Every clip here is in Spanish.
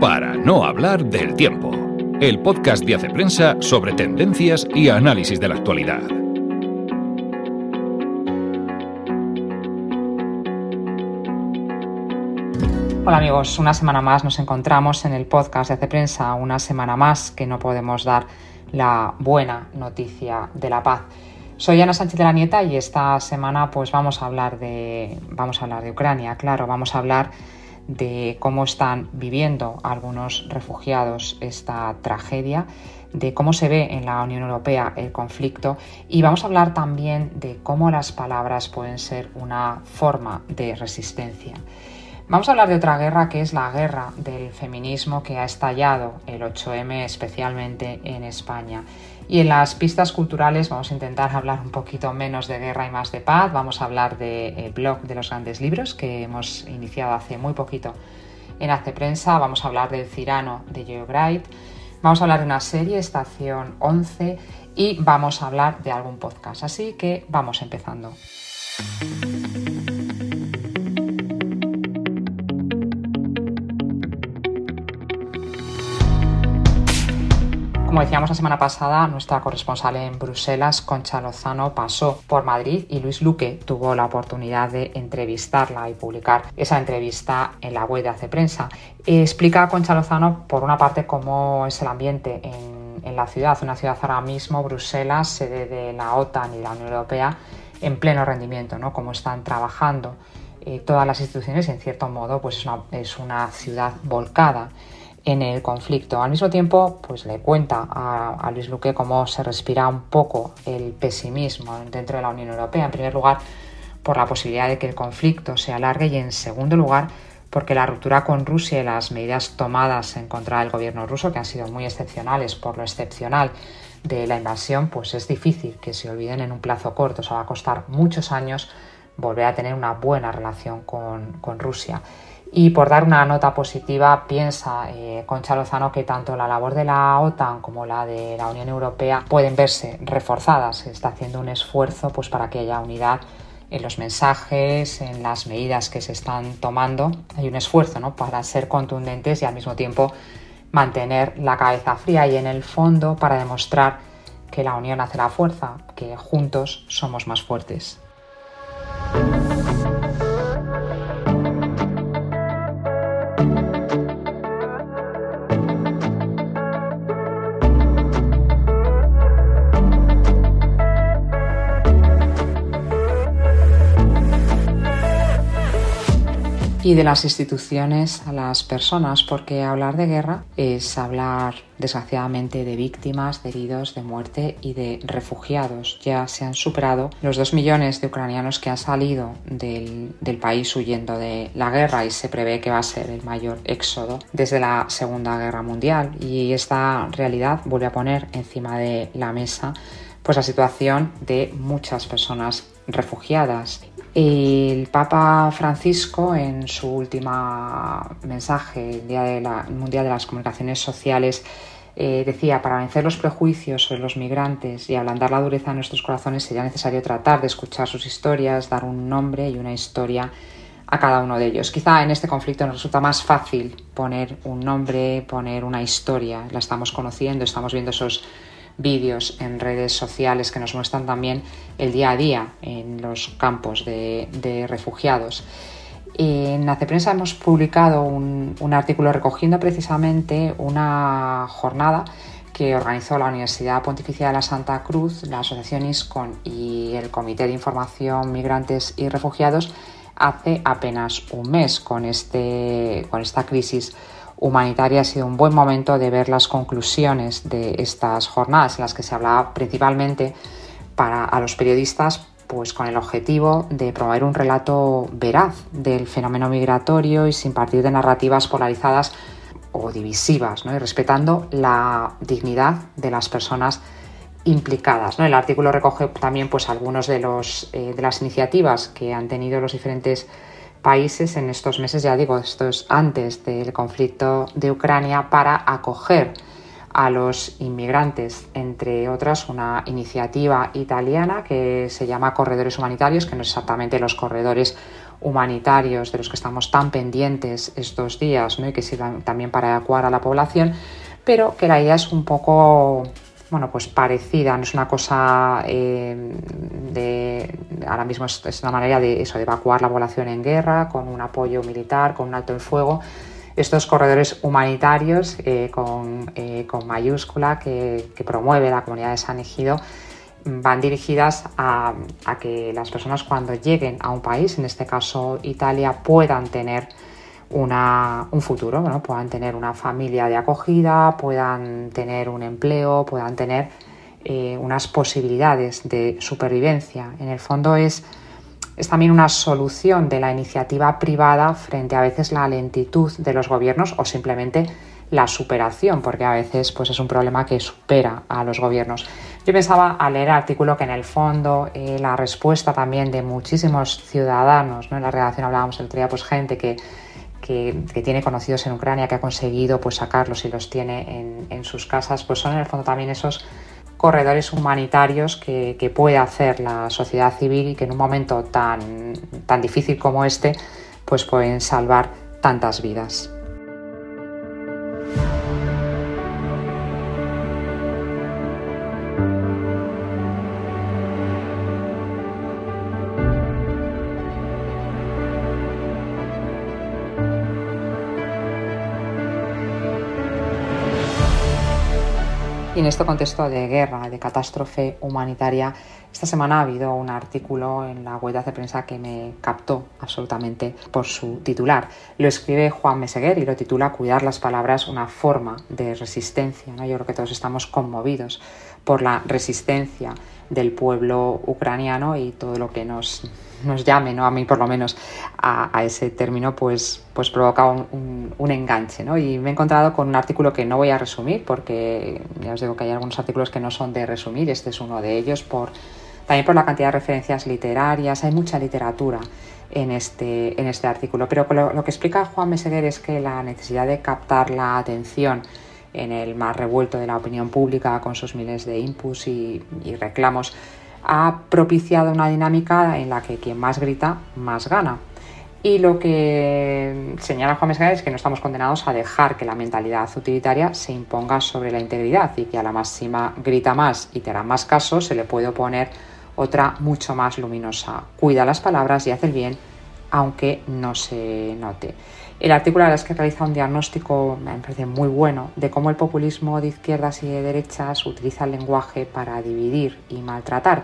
para no hablar del tiempo. El podcast de Hace Prensa sobre tendencias y análisis de la actualidad. Hola amigos, una semana más nos encontramos en el podcast de Hace Prensa, una semana más que no podemos dar la buena noticia de la paz. Soy Ana Sánchez de la Nieta y esta semana pues vamos a hablar de vamos a hablar de Ucrania, claro, vamos a hablar de cómo están viviendo algunos refugiados esta tragedia, de cómo se ve en la Unión Europea el conflicto y vamos a hablar también de cómo las palabras pueden ser una forma de resistencia. Vamos a hablar de otra guerra que es la guerra del feminismo que ha estallado el 8M especialmente en España. Y en las pistas culturales vamos a intentar hablar un poquito menos de guerra y más de paz. Vamos a hablar del blog de los grandes libros que hemos iniciado hace muy poquito en Hace Prensa. Vamos a hablar del Cirano de Geogright. Vamos a hablar de una serie, Estación 11, y vamos a hablar de algún podcast. Así que vamos empezando. Decíamos la semana pasada, nuestra corresponsal en Bruselas, Concha Lozano, pasó por Madrid y Luis Luque tuvo la oportunidad de entrevistarla y publicar esa entrevista en la web de Hace Prensa. Explica Concha Lozano, por una parte, cómo es el ambiente en, la ciudad, una ciudad ahora mismo, Bruselas, sede de la OTAN y la Unión Europea, en pleno rendimiento, ¿no? cómo están trabajando eh, todas las instituciones y en cierto modo pues es una ciudad volcada en el conflicto. Al mismo tiempo, pues le cuenta a, Luis Luque cómo se respira un poco el pesimismo dentro de la Unión Europea. En primer lugar, por la posibilidad de que el conflicto se alargue y en segundo lugar, porque la ruptura con Rusia y las medidas tomadas en contra del gobierno ruso, que han sido muy excepcionales por lo excepcional de la invasión, pues es difícil que se olviden en un plazo corto. O sea, va a costar muchos años volver a tener una buena relación con, con Rusia. Y por dar una nota positiva, piensa eh, Concha Lozano que tanto la labor de la OTAN como la de la Unión Europea pueden verse reforzadas. Se está haciendo un esfuerzo pues, para que haya unidad en los mensajes, en las medidas que se están tomando. Hay un esfuerzo ¿no? para ser contundentes y al mismo tiempo mantener la cabeza fría y en el fondo para demostrar que la unión hace la fuerza, que juntos somos más fuertes. Y de las instituciones a las personas, porque hablar de guerra es hablar desgraciadamente de víctimas, de heridos, de muerte y de refugiados. Ya se han superado los dos millones de ucranianos que han salido del, país huyendo de la guerra y se prevé que va a ser el mayor éxodo desde la Segunda Guerra Mundial. Y esta realidad vuelve a poner encima de la mesa pues la situación de muchas personas refugiadas el Papa Francisco, en su último mensaje, el Día de la, Mundial de las Comunicaciones Sociales, eh, decía, para vencer los prejuicios sobre los migrantes y ablandar la dureza de nuestros corazones sería necesario tratar de escuchar sus historias, dar un nombre y una historia a cada uno de ellos. Quizá en este conflicto nos resulta más fácil poner un nombre, poner una historia. La estamos conociendo, estamos viendo esos vídeos en redes sociales que nos muestran también el día a día en los campos de, refugiados. En Prensa hemos publicado un, artículo recogiendo precisamente una jornada que organizó la Universidad Pontificia de la Santa Cruz, la Asociación ISCON y el Comité de Información Migrantes y Refugiados hace apenas un mes con, este, con esta crisis humanitaria ha sido un buen momento de ver las conclusiones de estas jornadas en las que se hablaba principalmente para a los periodistas pues con el objetivo de promover un relato veraz del fenómeno migratorio y sin partir de narrativas polarizadas o divisivas, ¿no? y respetando la dignidad de las personas implicadas. ¿no? El artículo recoge también pues, algunos de, eh, de las iniciativas que han tenido los diferentes países en estos meses, ya digo, esto es antes del conflicto de Ucrania, para acoger a los inmigrantes, entre otras una iniciativa italiana que se llama Corredores Humanitarios, que no es exactamente los corredores humanitarios de los que estamos tan pendientes estos días y que sirvan también para evacuar a la población, pero que la idea es un poco bueno, pues parecida, no es una cosa eh, ahora mismo es, una manera de eso, de evacuar la población en guerra, con un apoyo militar, con un alto el fuego. Estos corredores humanitarios eh, con, eh, con, mayúscula que, promueve la comunidad de San Egido van dirigidas a, que las personas cuando lleguen a un país, en este caso Italia, puedan tener un futuro, ¿no? puedan tener una familia de acogida, puedan tener un empleo, puedan tener eh, unas posibilidades de supervivencia. En el fondo es, es también una solución de la iniciativa privada frente a veces la lentitud de los gobiernos o simplemente la superación, porque a veces pues, es un problema que supera a los gobiernos. Yo pensaba al leer el artículo que en el fondo eh, la respuesta también de muchísimos ciudadanos, ¿no? en la redacción hablábamos el otro día, pues gente que que, tiene conocidos en Ucrania, que ha conseguido pues, sacarlos y los tiene en, sus casas, pues son en el fondo también esos corredores humanitarios que, que, puede hacer la sociedad civil y que en un momento tan, tan difícil como este, pues pueden salvar tantas vidas. Este contexto de guerra, de catástrofe humanitaria, esta semana ha habido un artículo en la web de prensa que me captó absolutamente por su titular. Lo escribe Juan Meseguer y lo titula Cuidar las palabras, una forma de resistencia. ¿no? Yo creo que todos estamos conmovidos por la resistencia del pueblo ucraniano y todo lo que nos, nos llame, ¿no? a mí por lo menos, a, ese término, pues, pues provoca un, enganche. ¿no? Y me he encontrado con un artículo que no voy a resumir, porque ya os digo que hay algunos artículos que no son de resumir, este es uno de ellos, por, también por la cantidad de referencias literarias, hay mucha literatura en este, en este artículo, pero lo, lo que explica Juan Meseguer es que la necesidad de captar la atención en el más revuelto de la opinión pública con sus miles de inputs y, reclamos, ha propiciado una dinámica en la que quien más grita, más gana. Y lo que señala Juan Mescal es que no estamos condenados a dejar que la mentalidad utilitaria se imponga sobre la integridad y que a la máxima grita más y te hará más caso se le puede oponer otra mucho más luminosa. Cuida las palabras y hace el bien aunque no se note. El artículo es que realiza un diagnóstico, me parece muy bueno, de cómo el populismo de izquierdas y de derechas utiliza el lenguaje para dividir y maltratar.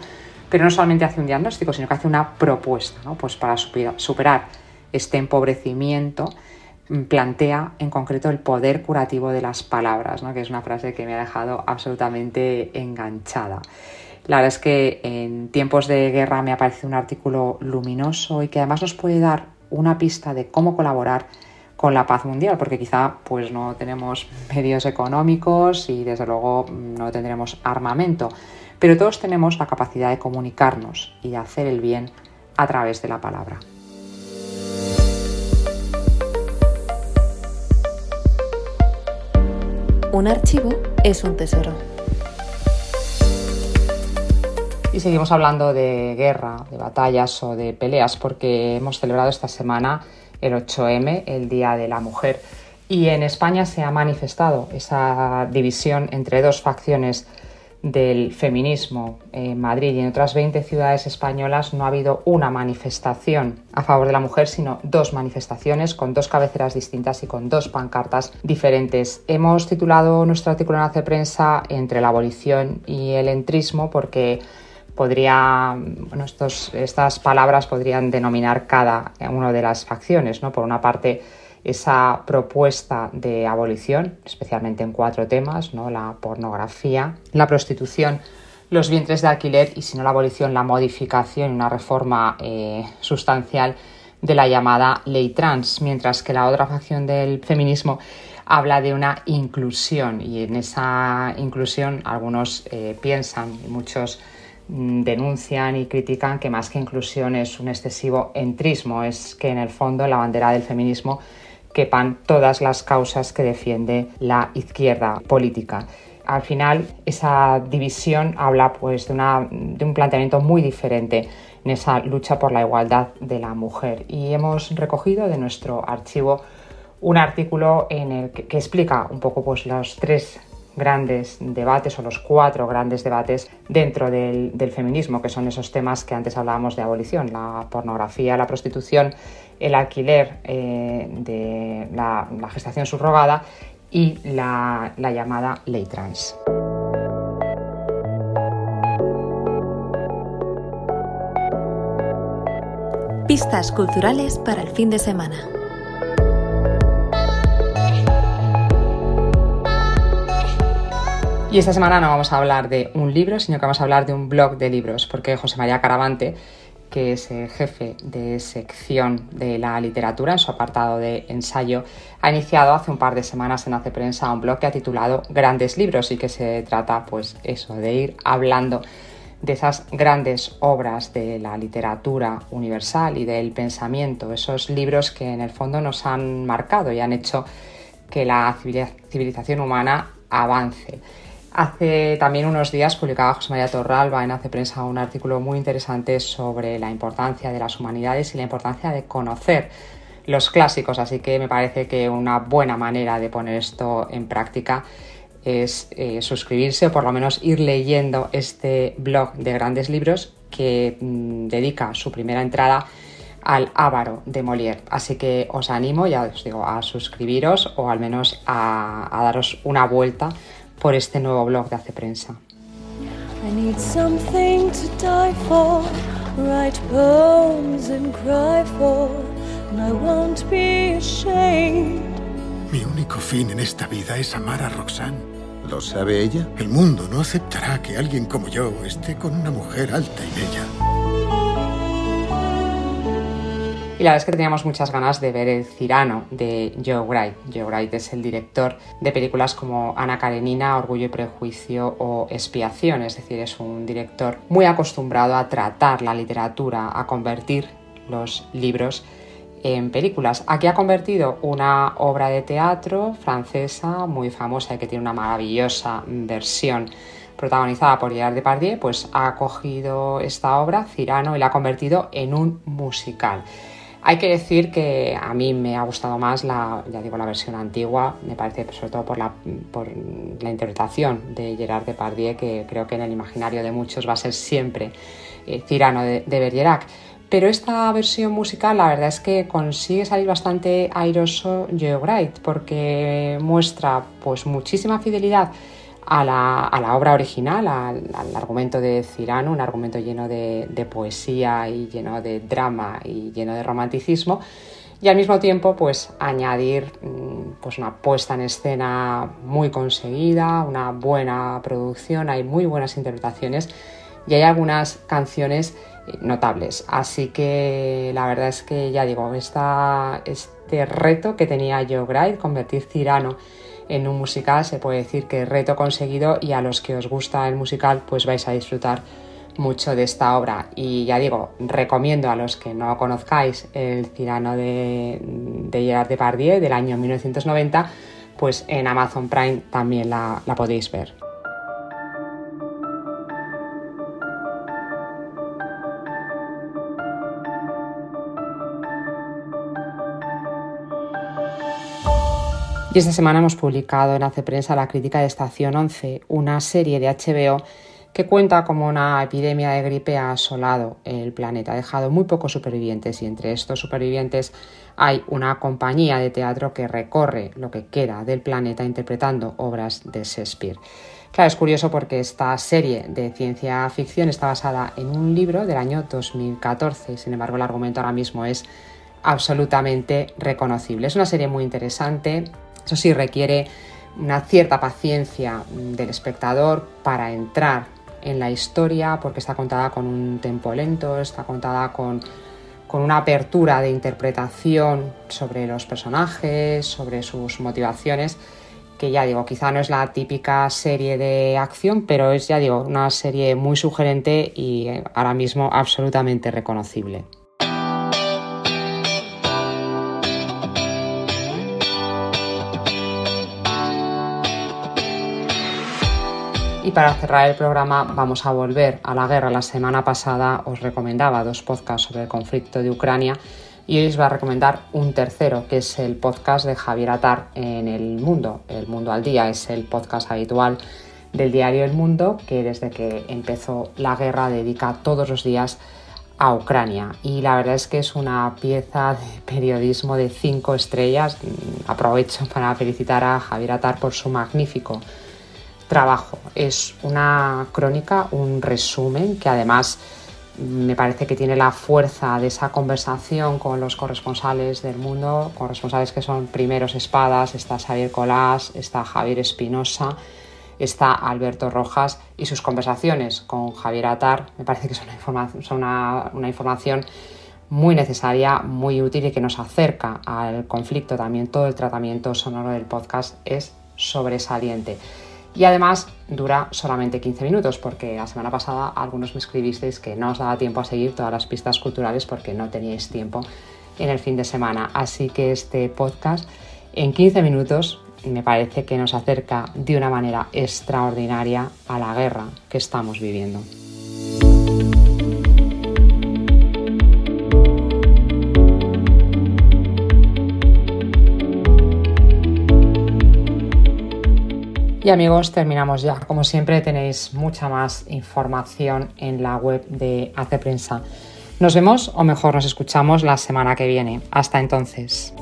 Pero no solamente hace un diagnóstico, sino que hace una propuesta pues para superar este empobrecimiento mm, plantea en concreto el poder curativo de las palabras, que es una frase que me ha dejado absolutamente enganchada. La verdad es que en tiempos de guerra me ha parecido un artículo luminoso y que además nos puede dar una pista de cómo colaborar con la paz mundial, porque quizá pues no tenemos medios económicos y desde luego no tendremos armamento, pero todos tenemos la capacidad de comunicarnos y de hacer el bien a través de la palabra. Un archivo es un tesoro. Y seguimos hablando de guerra, de batallas o de peleas, porque hemos celebrado esta semana el 8M, el Día de la Mujer. Y en España se ha manifestado esa división entre dos facciones del feminismo. En Madrid y en otras 20 ciudades españolas no ha habido una manifestación a favor de la mujer, sino dos manifestaciones con dos cabeceras distintas y con dos pancartas diferentes. Hemos titulado nuestro artículo en Hace Prensa entre la abolición y el entrismo porque podría, bueno, estos, estas palabras podrían denominar cada una de las facciones, ¿no? Por una parte, esa propuesta de abolición, especialmente en cuatro temas, ¿no? La pornografía, la prostitución, los vientres de alquiler y, si no la abolición, la modificación, una reforma eh, sustancial de la llamada ley trans, mientras que la otra facción del feminismo habla de una inclusión y en esa inclusión algunos eh, piensan y muchos denuncian y critican que más que inclusión es un excesivo entrismo, es que en el fondo la bandera del feminismo quepan todas las causas que defiende la izquierda política. Al final, esa división habla pues, de, un planteamiento muy diferente en esa lucha por la igualdad de la mujer. Y hemos recogido de nuestro archivo un artículo en el que, explica un poco pues, los tres grandes debates o los cuatro grandes debates dentro del, feminismo, que son esos temas que antes hablábamos de abolición, la pornografía, la prostitución, el alquiler eh, de la, gestación subrogada y la, la llamada ley trans. Pistas culturales para el fin de semana. Y esta semana no vamos a hablar de un libro, sino que vamos a hablar de un blog de libros, porque José María Caravante, que es el jefe de sección de la literatura en su apartado de ensayo, ha iniciado hace un par de semanas en Hace Prensa un blog que ha titulado Grandes Libros y que se trata, pues, eso, de ir hablando de esas grandes obras de la literatura universal y del pensamiento, esos libros que en el fondo nos han marcado y han hecho que la civilización humana avance. Hace también unos días publicaba José María Torralba en Hace Prensa un artículo muy interesante sobre la importancia de las humanidades y la importancia de conocer los clásicos, así que me parece que una buena manera de poner esto en práctica es eh, suscribirse o por lo menos ir leyendo este blog de grandes libros que mm, dedica su primera entrada al Ávaro de Molière. Así que os animo, ya os digo, a suscribiros o al menos a, a daros una vuelta por este nuevo blog de Hace Prensa. I need something to die for, write poems and cry for, and I won't be ashamed. Mi único fin en esta vida es amar a Roxanne. ¿Lo sabe ella? El mundo no aceptará que alguien como yo esté con una mujer alta y bella. La verdad es que teníamos muchas ganas de ver el Cirano de Joe Wright. Joe Wright es el director de películas como Ana Karenina, Orgullo y Prejuicio o Expiación, es decir, es un director muy acostumbrado a tratar la literatura, a convertir los libros en películas. Aquí ha convertido una obra de teatro francesa muy famosa y que tiene una maravillosa versión protagonizada por Gerard Depardieu, pues ha cogido esta obra, Cirano, y la ha convertido en un musical. Hay que decir que a mí me ha gustado más la, ya digo, la versión antigua, me parece sobre todo por la, por la interpretación de Gerard Depardieu, que creo que en el imaginario de muchos va a ser siempre eh, Cirano de, de Bergerac. Pero esta versión musical la verdad es que consigue salir bastante airoso Joe Wright porque muestra pues muchísima fidelidad a la, obra original, al, argumento de Cirano, un argumento lleno de, poesía y lleno de drama y lleno de romanticismo, y al mismo tiempo pues añadir mm, pues una puesta en escena muy conseguida, una buena producción, hay muy buenas interpretaciones y hay algunas canciones eh, notables. Así que la verdad es que ya digo, esta, este reto que tenía Joe Wright, convertir Cirano en un musical se puede decir que reto conseguido y a los que os gusta el musical pues vais a disfrutar mucho de esta obra y ya digo, recomiendo a los que no conozcáis el tirano de, de Gerard Depardieu del año 1990 pues en Amazon Prime también la podéis ver. Y esta semana hemos publicado en Hace Prensa la crítica de Estación 11, una serie de HBO que cuenta como una epidemia de gripe ha asolado el planeta, ha dejado muy pocos supervivientes y entre estos supervivientes hay una compañía de teatro que recorre lo que queda del planeta interpretando obras de Shakespeare. Claro, es curioso porque esta serie de ciencia ficción está basada en un libro del año 2014 y sin embargo el argumento ahora mismo es absolutamente reconocible. Es una serie muy interesante, eso sí requiere una cierta paciencia del espectador para entrar en la historia porque está contada con un tempo lento, está contada con, con una apertura de interpretación sobre los personajes, sobre sus motivaciones, que ya digo, quizá no es la típica serie de acción, pero es, ya digo, una serie muy sugerente y ahora mismo absolutamente reconocible. Y para cerrar el programa vamos a volver a la guerra. La semana pasada os recomendaba dos podcasts sobre el conflicto de Ucrania y hoy os voy a recomendar un tercero, que es el podcast de Javier Atar en El Mundo. El Mundo al Día es el podcast habitual del diario El Mundo, que desde que empezó la guerra dedica todos los días a Ucrania. Y la verdad es que es una pieza de periodismo de cinco estrellas. Aprovecho para felicitar a Javier Atar por su magnífico trabajo. Es una crónica, un resumen que además me parece que tiene la fuerza de esa conversación con los corresponsales del mundo, corresponsales que son primeros espadas, está Xavier Colás, está Javier Espinosa, está Alberto Rojas y sus conversaciones con Javier Atar me parece que son una, una información muy necesaria, muy útil y que nos acerca al conflicto. También todo el tratamiento sonoro del podcast es sobresaliente. Y además dura solamente 15 minutos porque la semana pasada algunos me escribisteis que no os daba tiempo a seguir todas las pistas culturales porque no teníais tiempo en el fin de semana. Así que este podcast en 15 minutos me parece que nos acerca de una manera extraordinaria a la guerra que estamos viviendo. Y amigos, terminamos ya. Como siempre tenéis mucha más información en la web de Hace Prensa. Nos vemos o mejor nos escuchamos la semana que viene. Hasta entonces.